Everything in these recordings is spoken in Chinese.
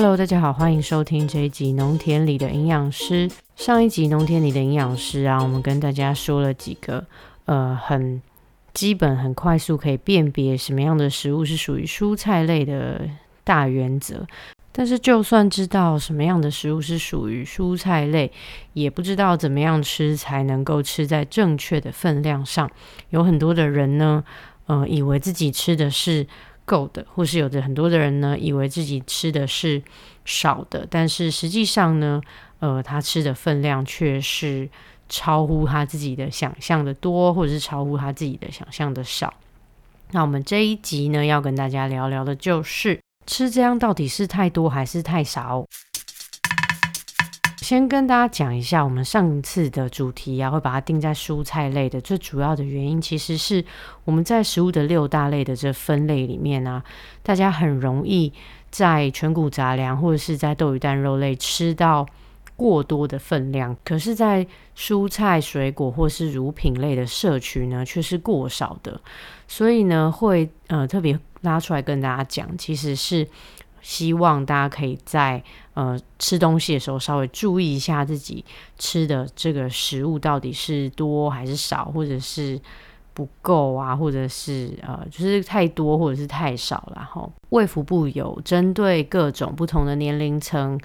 Hello，大家好，欢迎收听这一集《农田里的营养师》。上一集《农田里的营养师》啊，我们跟大家说了几个呃很基本、很快速可以辨别什么样的食物是属于蔬菜类的大原则。但是，就算知道什么样的食物是属于蔬菜类，也不知道怎么样吃才能够吃在正确的分量上。有很多的人呢，呃，以为自己吃的是。够的，或是有的很多的人呢，以为自己吃的是少的，但是实际上呢，呃，他吃的分量却是超乎他自己的想象的多，或者是超乎他自己的想象的少。那我们这一集呢，要跟大家聊聊的就是吃这样到底是太多还是太少。先跟大家讲一下，我们上次的主题啊，会把它定在蔬菜类的。最主要的原因，其实是我们在食物的六大类的这分类里面啊，大家很容易在全谷杂粮或者是在豆鱼蛋肉类吃到过多的分量，可是，在蔬菜水果或是乳品类的摄取呢，却是过少的。所以呢，会呃特别拉出来跟大家讲，其实是。希望大家可以在呃吃东西的时候稍微注意一下自己吃的这个食物到底是多还是少，或者是不够啊，或者是呃就是太多或者是太少。然后胃福部有针对各种不同的年龄层。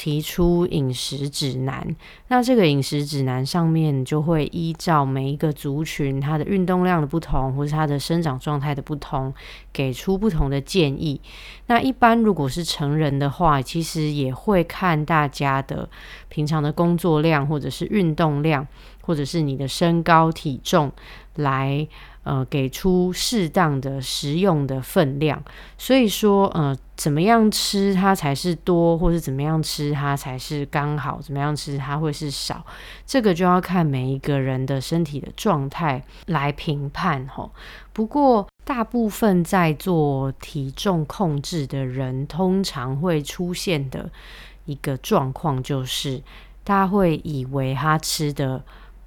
提出饮食指南，那这个饮食指南上面就会依照每一个族群它的运动量的不同，或是它的生长状态的不同，给出不同的建议。那一般如果是成人的话，其实也会看大家的平常的工作量，或者是运动量，或者是你的身高体重来。呃，给出适当的食用的分量，所以说，呃，怎么样吃它才是多，或是怎么样吃它才是刚好，怎么样吃它会是少，这个就要看每一个人的身体的状态来评判吼。不过，大部分在做体重控制的人，通常会出现的一个状况就是，他会以为他吃的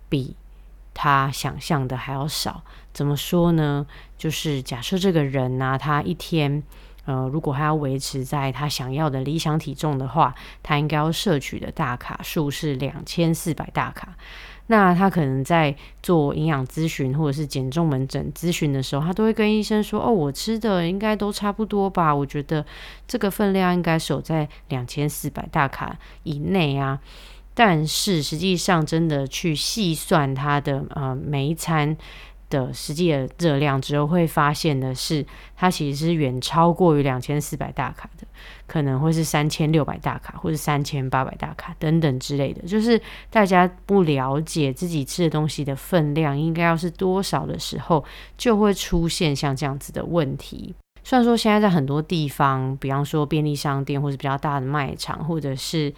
比。他想象的还要少，怎么说呢？就是假设这个人呢，他一天，呃，如果他要维持在他想要的理想体重的话，他应该要摄取的大卡数是两千四百大卡。那他可能在做营养咨询或者是减重门诊咨询的时候，他都会跟医生说：“哦，我吃的应该都差不多吧？我觉得这个分量应该守在两千四百大卡以内啊。”但是实际上，真的去细算它的呃每一餐的实际的热量之后，会发现的是，它其实是远超过于两千四百大卡的，可能会是三千六百大卡，或者三千八百大卡等等之类的。就是大家不了解自己吃的东西的分量应该要是多少的时候，就会出现像这样子的问题。虽然说现在在很多地方，比方说便利商店或者比较大的卖场，或者是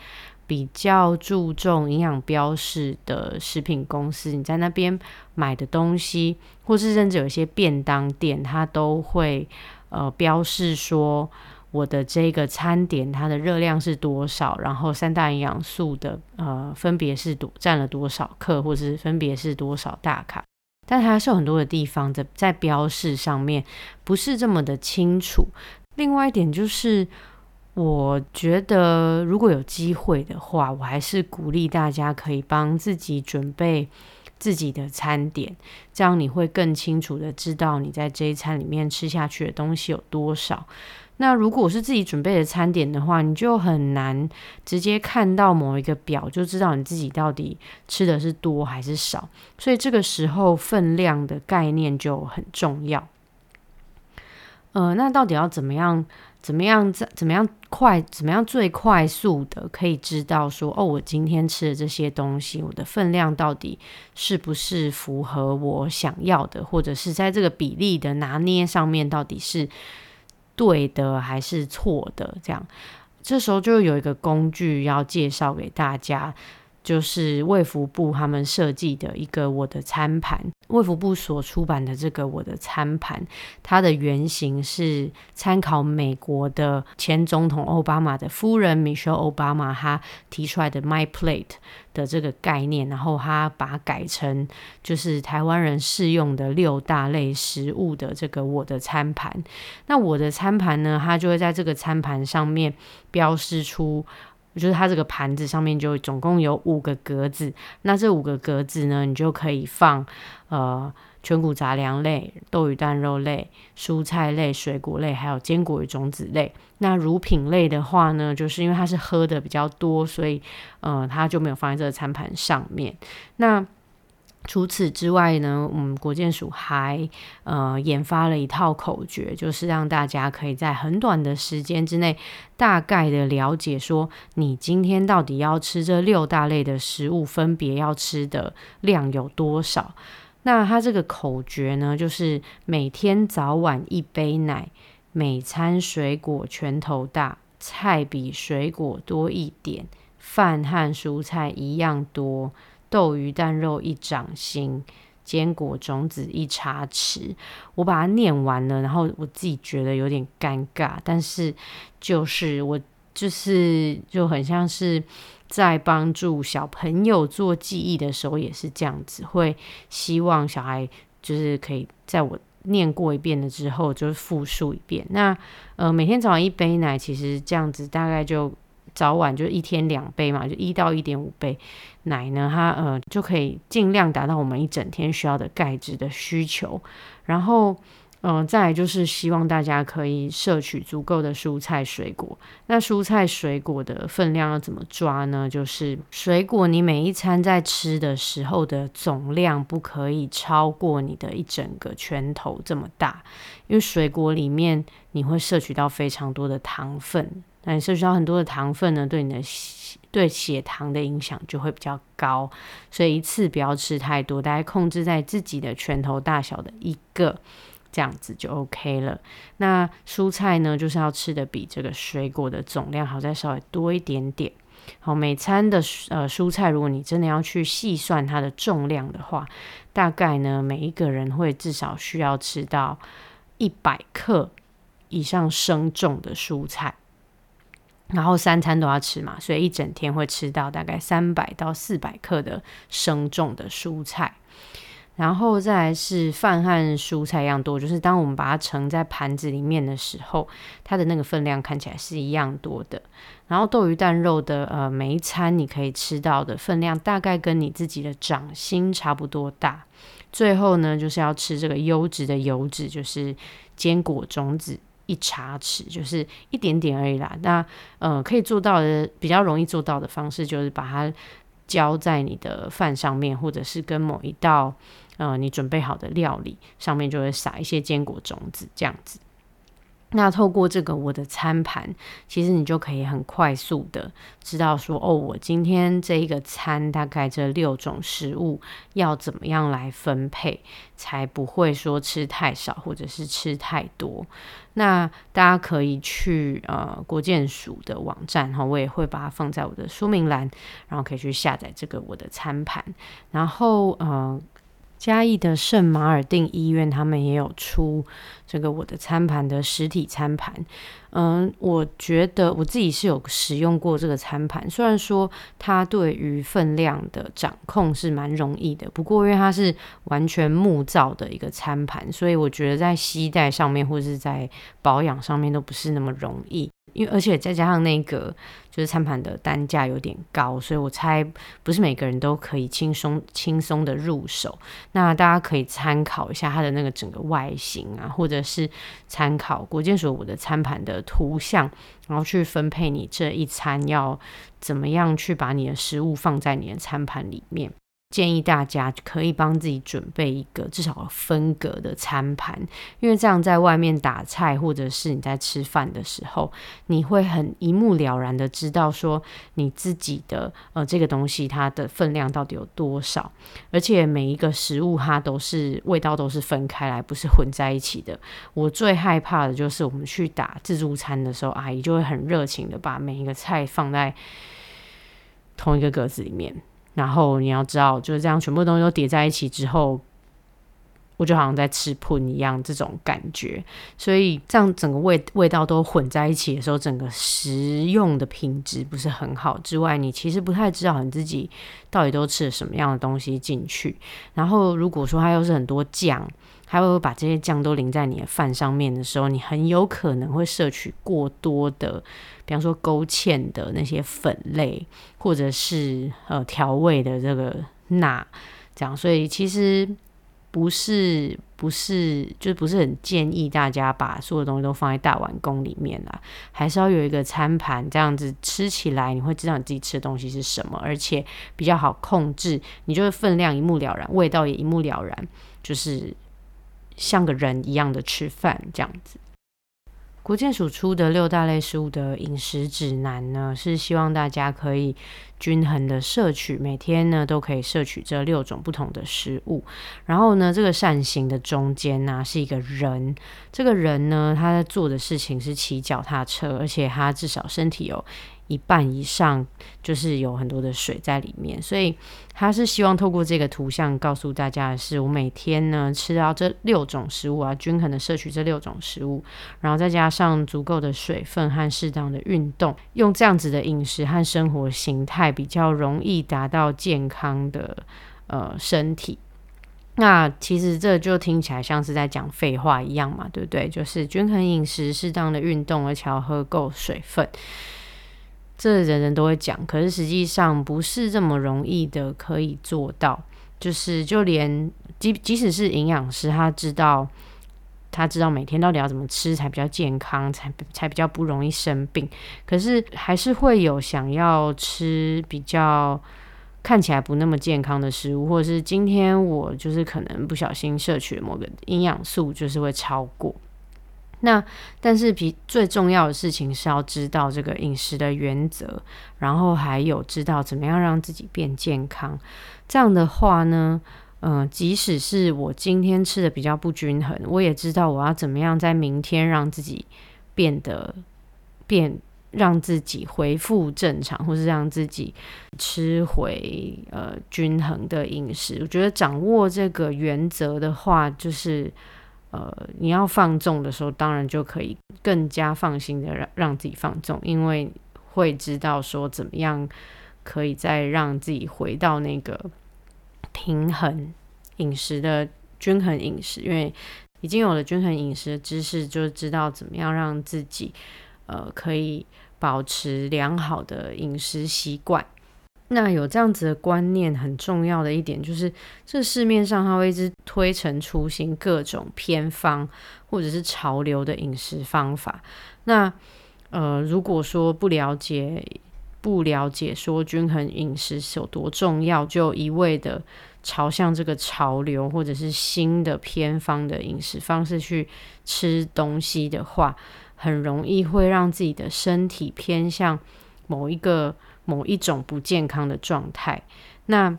比较注重营养标示的食品公司，你在那边买的东西，或是甚至有些便当店，它都会呃标示说我的这个餐点它的热量是多少，然后三大营养素的呃分别是多占了多少克，或是分别是多少大卡，但它还是有很多的地方在在标示上面不是这么的清楚。另外一点就是。我觉得如果有机会的话，我还是鼓励大家可以帮自己准备自己的餐点，这样你会更清楚的知道你在这一餐里面吃下去的东西有多少。那如果是自己准备的餐点的话，你就很难直接看到某一个表就知道你自己到底吃的是多还是少。所以这个时候分量的概念就很重要。呃，那到底要怎么样？怎么样？怎怎么样快？怎么样最快速的可以知道说，哦，我今天吃的这些东西，我的分量到底是不是符合我想要的，或者是在这个比例的拿捏上面到底是对的还是错的？这样，这时候就有一个工具要介绍给大家。就是卫福部他们设计的一个我的餐盘，卫福部所出版的这个我的餐盘，它的原型是参考美国的前总统奥巴马的夫人 Michelle Obama 他提出来的 My Plate 的这个概念，然后他把它改成就是台湾人适用的六大类食物的这个我的餐盘。那我的餐盘呢，它就会在这个餐盘上面标示出。就是它这个盘子上面就总共有五个格子，那这五个格子呢，你就可以放呃全谷杂粮类、豆鱼蛋肉类、蔬菜类、水果类，还有坚果与种子类。那乳品类的话呢，就是因为它是喝的比较多，所以呃它就没有放在这个餐盘上面。那除此之外呢，我们国建署还呃研发了一套口诀，就是让大家可以在很短的时间之内，大概的了解说，你今天到底要吃这六大类的食物，分别要吃的量有多少。那它这个口诀呢，就是每天早晚一杯奶，每餐水果拳头大，菜比水果多一点，饭和蔬菜一样多。豆鱼蛋肉一掌心，坚果种子一茶匙。我把它念完了，然后我自己觉得有点尴尬，但是就是我就是就很像是在帮助小朋友做记忆的时候，也是这样子，会希望小孩就是可以在我念过一遍了之后，就是复述一遍。那呃，每天早上一杯奶，其实这样子大概就。早晚就一天两杯嘛，就一到一点五杯奶呢，它呃就可以尽量达到我们一整天需要的钙质的需求。然后，嗯，再来就是希望大家可以摄取足够的蔬菜水果。那蔬菜水果的分量要怎么抓呢？就是水果你每一餐在吃的时候的总量不可以超过你的一整个拳头这么大，因为水果里面你会摄取到非常多的糖分。那你摄取到很多的糖分呢，对你的对血糖的影响就会比较高，所以一次不要吃太多，大概控制在自己的拳头大小的一个，这样子就 OK 了。那蔬菜呢，就是要吃的比这个水果的总量好再稍微多一点点。好，每餐的呃蔬菜，如果你真的要去细算它的重量的话，大概呢每一个人会至少需要吃到一百克以上生重的蔬菜。然后三餐都要吃嘛，所以一整天会吃到大概三百到四百克的生重的蔬菜。然后再来是饭和蔬菜一样多，就是当我们把它盛在盘子里面的时候，它的那个分量看起来是一样多的。然后豆鱼蛋肉的呃每一餐你可以吃到的分量大概跟你自己的掌心差不多大。最后呢，就是要吃这个优质的油脂，就是坚果种子。一茶匙就是一点点而已啦。那呃，可以做到的比较容易做到的方式，就是把它浇在你的饭上面，或者是跟某一道呃你准备好的料理上面，就会撒一些坚果种子这样子。那透过这个我的餐盘，其实你就可以很快速的知道说，哦，我今天这一个餐大概这六种食物要怎么样来分配，才不会说吃太少或者是吃太多。那大家可以去呃国建署的网站哈，我也会把它放在我的说明栏，然后可以去下载这个我的餐盘，然后呃。嘉义的圣马尔定医院，他们也有出这个我的餐盘的实体餐盘。嗯，我觉得我自己是有使用过这个餐盘，虽然说它对于分量的掌控是蛮容易的，不过因为它是完全木造的一个餐盘，所以我觉得在携带上面或是在保养上面都不是那么容易。因为而且再加上那个就是餐盘的单价有点高，所以我猜不是每个人都可以轻松轻松的入手。那大家可以参考一下它的那个整个外形啊，或者是参考国建所我的餐盘的图像，然后去分配你这一餐要怎么样去把你的食物放在你的餐盘里面。建议大家可以帮自己准备一个至少分隔的餐盘，因为这样在外面打菜或者是你在吃饭的时候，你会很一目了然的知道说你自己的呃这个东西它的分量到底有多少，而且每一个食物它都是味道都是分开来，不是混在一起的。我最害怕的就是我们去打自助餐的时候，阿姨就会很热情的把每一个菜放在同一个格子里面。然后你要知道，就是这样，全部东西都叠在一起之后。我就好像在吃喷一样，这种感觉，所以这样整个味味道都混在一起的时候，整个食用的品质不是很好。之外，你其实不太知道你自己到底都吃了什么样的东西进去。然后，如果说它又是很多酱，还会把这些酱都淋在你的饭上面的时候，你很有可能会摄取过多的，比方说勾芡的那些粉类，或者是呃调味的这个钠，这样。所以其实。不是不是，就不是很建议大家把所有东西都放在大碗公里面啦，还是要有一个餐盘，这样子吃起来你会知道你自己吃的东西是什么，而且比较好控制，你就是分量一目了然，味道也一目了然，就是像个人一样的吃饭这样子。国健署出的六大类食物的饮食指南呢，是希望大家可以均衡的摄取，每天呢都可以摄取这六种不同的食物。然后呢，这个扇形的中间呢是一个人，这个人呢他在做的事情是骑脚踏车，而且他至少身体有。一半以上就是有很多的水在里面，所以他是希望透过这个图像告诉大家的是，我每天呢吃到这六种食物啊，均衡的摄取这六种食物，然后再加上足够的水分和适当的运动，用这样子的饮食和生活形态，比较容易达到健康的呃身体。那其实这就听起来像是在讲废话一样嘛，对不对？就是均衡饮食、适当的运动，而且要喝够水分。这人人都会讲，可是实际上不是这么容易的可以做到。就是就连即即使是营养师，他知道他知道每天到底要怎么吃才比较健康，才才比较不容易生病，可是还是会有想要吃比较看起来不那么健康的食物，或者是今天我就是可能不小心摄取某个营养素，就是会超过。那但是比最重要的事情是要知道这个饮食的原则，然后还有知道怎么样让自己变健康。这样的话呢，嗯，即使是我今天吃的比较不均衡，我也知道我要怎么样在明天让自己变得变，让自己恢复正常，或是让自己吃回呃均衡的饮食。我觉得掌握这个原则的话，就是。呃，你要放纵的时候，当然就可以更加放心的让让自己放纵，因为会知道说怎么样可以再让自己回到那个平衡饮食的均衡饮食，因为已经有了均衡饮食的知识，就知道怎么样让自己呃可以保持良好的饮食习惯。那有这样子的观念，很重要的一点就是，这市面上它会一直推陈出新，各种偏方或者是潮流的饮食方法。那呃，如果说不了解不了解说均衡饮食是有多重要，就一味的朝向这个潮流或者是新的偏方的饮食方式去吃东西的话，很容易会让自己的身体偏向某一个。某一种不健康的状态。那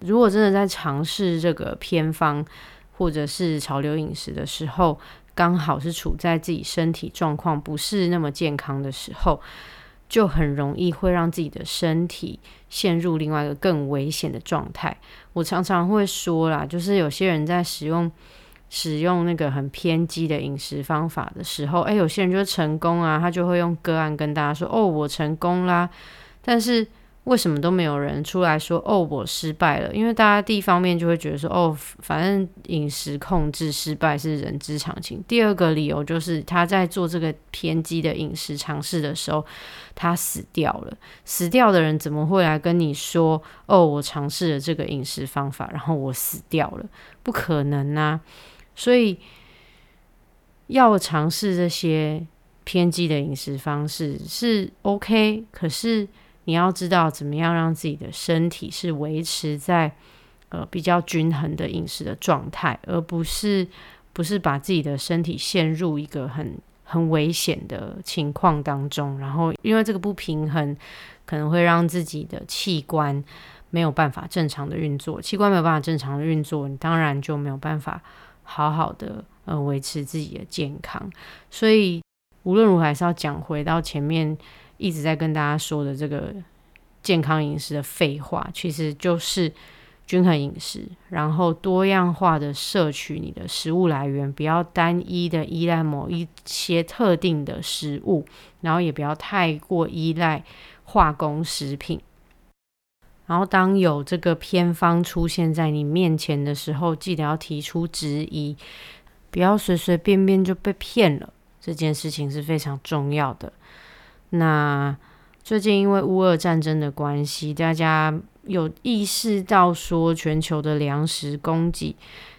如果真的在尝试这个偏方或者是潮流饮食的时候，刚好是处在自己身体状况不是那么健康的时候，就很容易会让自己的身体陷入另外一个更危险的状态。我常常会说啦，就是有些人在使用。使用那个很偏激的饮食方法的时候，诶，有些人就成功啊，他就会用个案跟大家说：“哦，我成功啦。”但是为什么都没有人出来说哦，我失败了？因为大家第一方面就会觉得说哦，反正饮食控制失败是人之常情。第二个理由就是他在做这个偏激的饮食尝试的时候，他死掉了。死掉的人怎么会来跟你说哦，我尝试了这个饮食方法，然后我死掉了？不可能啊！所以要尝试这些偏激的饮食方式是 OK，可是。你要知道怎么样让自己的身体是维持在呃比较均衡的饮食的状态，而不是不是把自己的身体陷入一个很很危险的情况当中。然后因为这个不平衡，可能会让自己的器官没有办法正常的运作，器官没有办法正常的运作，你当然就没有办法好好的呃维持自己的健康。所以无论如何还是要讲回到前面。一直在跟大家说的这个健康饮食的废话，其实就是均衡饮食，然后多样化的摄取你的食物来源，不要单一的依赖某一些特定的食物，然后也不要太过依赖化工食品。然后，当有这个偏方出现在你面前的时候，记得要提出质疑，不要随随便便就被骗了。这件事情是非常重要的。那最近因为乌俄战争的关系，大家有意识到说，全球的粮食供给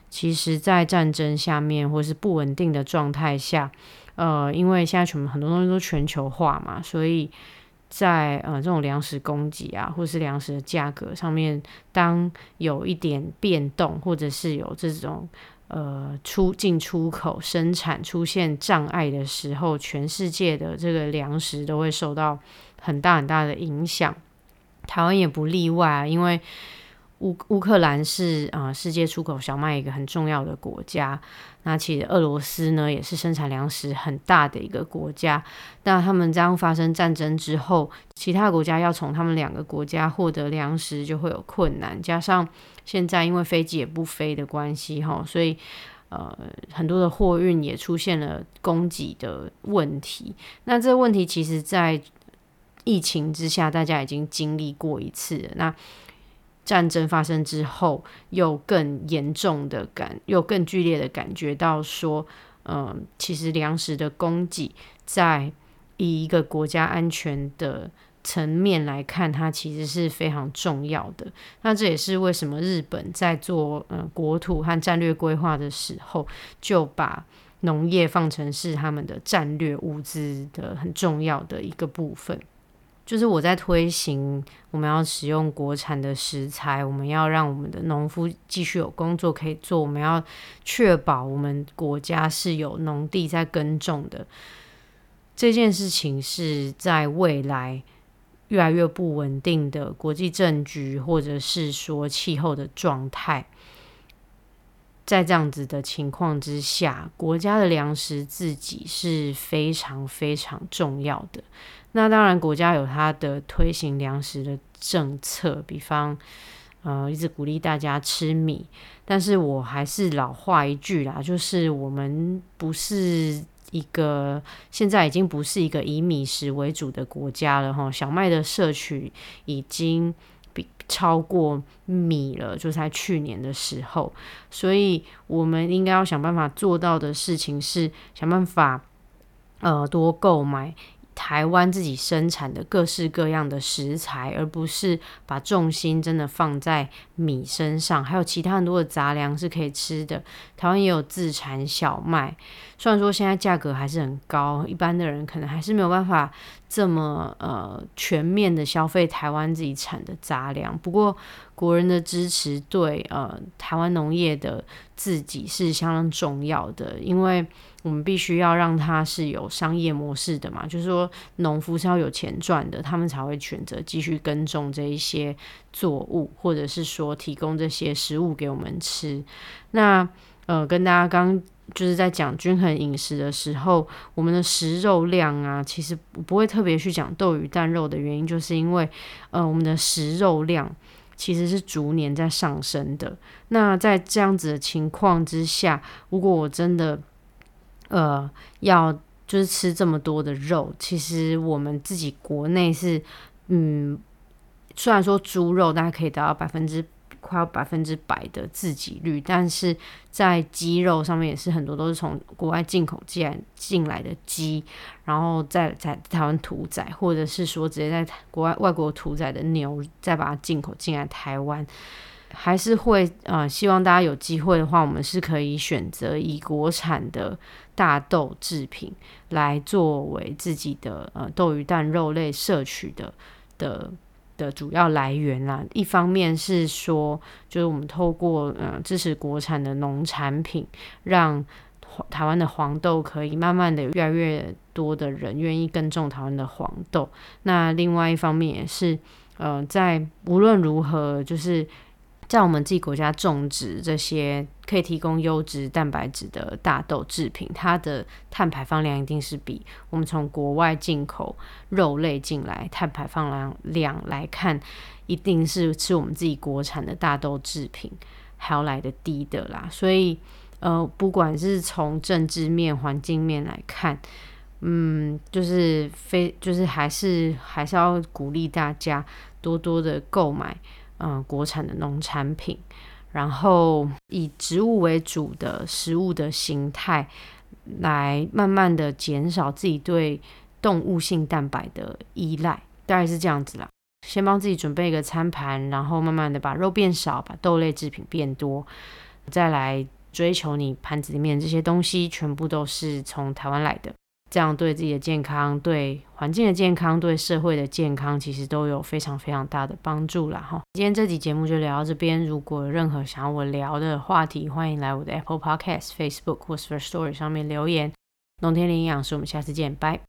其实，在战争下面或是不稳定的状态下，呃，因为现在全很多东西都全球化嘛，所以。在呃这种粮食供给啊，或是粮食的价格上面，当有一点变动，或者是有这种呃出进出口生产出现障碍的时候，全世界的这个粮食都会受到很大很大的影响。台湾也不例外啊，因为。乌乌克兰是啊，世界出口小麦一个很重要的国家。那其实俄罗斯呢，也是生产粮食很大的一个国家。那他们这样发生战争之后，其他国家要从他们两个国家获得粮食就会有困难。加上现在因为飞机也不飞的关系，哈，所以呃，很多的货运也出现了供给的问题。那这个问题其实，在疫情之下，大家已经经历过一次了。那战争发生之后，又更严重的感，又更剧烈的感觉到说，嗯，其实粮食的供给在以一个国家安全的层面来看，它其实是非常重要的。那这也是为什么日本在做嗯国土和战略规划的时候，就把农业放成是他们的战略物资的很重要的一个部分。就是我在推行，我们要使用国产的食材，我们要让我们的农夫继续有工作可以做，我们要确保我们国家是有农地在耕种的。这件事情是在未来越来越不稳定的国际政局，或者是说气候的状态。在这样子的情况之下，国家的粮食自己是非常非常重要的。那当然，国家有它的推行粮食的政策，比方呃，一直鼓励大家吃米。但是我还是老话一句啦，就是我们不是一个现在已经不是一个以米食为主的国家了哈。小麦的摄取已经。比超过米了，就在去年的时候，所以我们应该要想办法做到的事情是想办法，呃，多购买。台湾自己生产的各式各样的食材，而不是把重心真的放在米身上。还有其他很多的杂粮是可以吃的。台湾也有自产小麦，虽然说现在价格还是很高，一般的人可能还是没有办法这么呃全面的消费台湾自己产的杂粮。不过国人的支持对呃台湾农业的自己是相当重要的，因为。我们必须要让它是有商业模式的嘛，就是说农夫是要有钱赚的，他们才会选择继续耕种这一些作物，或者是说提供这些食物给我们吃。那呃，跟大家刚就是在讲均衡饮食的时候，我们的食肉量啊，其实不会特别去讲豆鱼蛋肉的原因，就是因为呃，我们的食肉量其实是逐年在上升的。那在这样子的情况之下，如果我真的呃，要就是吃这么多的肉，其实我们自己国内是，嗯，虽然说猪肉大概可以达到百分之快要百分之百的自给率，但是在鸡肉上面也是很多都是从国外进口进来进来的鸡，然后再在台湾屠宰，或者是说直接在国外外国屠宰的牛，再把它进口进来台湾。还是会呃，希望大家有机会的话，我们是可以选择以国产的大豆制品来作为自己的呃豆鱼蛋肉类摄取的的的主要来源啦。一方面是说，就是我们透过呃支持国产的农产品，让台湾的黄豆可以慢慢的越来越多的人愿意耕种台湾的黄豆。那另外一方面也是呃，在无论如何就是。在我们自己国家种植这些可以提供优质蛋白质的大豆制品，它的碳排放量一定是比我们从国外进口肉类进来碳排放量量来看，一定是吃我们自己国产的大豆制品还要来的低的啦。所以，呃，不管是从政治面、环境面来看，嗯，就是非就是还是还是要鼓励大家多多的购买，嗯，国产的农产品。然后以植物为主的食物的形态，来慢慢的减少自己对动物性蛋白的依赖，大概是这样子啦。先帮自己准备一个餐盘，然后慢慢的把肉变少，把豆类制品变多，再来追求你盘子里面这些东西全部都是从台湾来的。这样对自己的健康、对环境的健康、对社会的健康，其实都有非常非常大的帮助啦。哈。今天这集节目就聊到这边。如果有任何想要我聊的话题，欢迎来我的 Apple Podcast、Facebook 或 First Story 上面留言。农田林营养师，我们下次见，拜。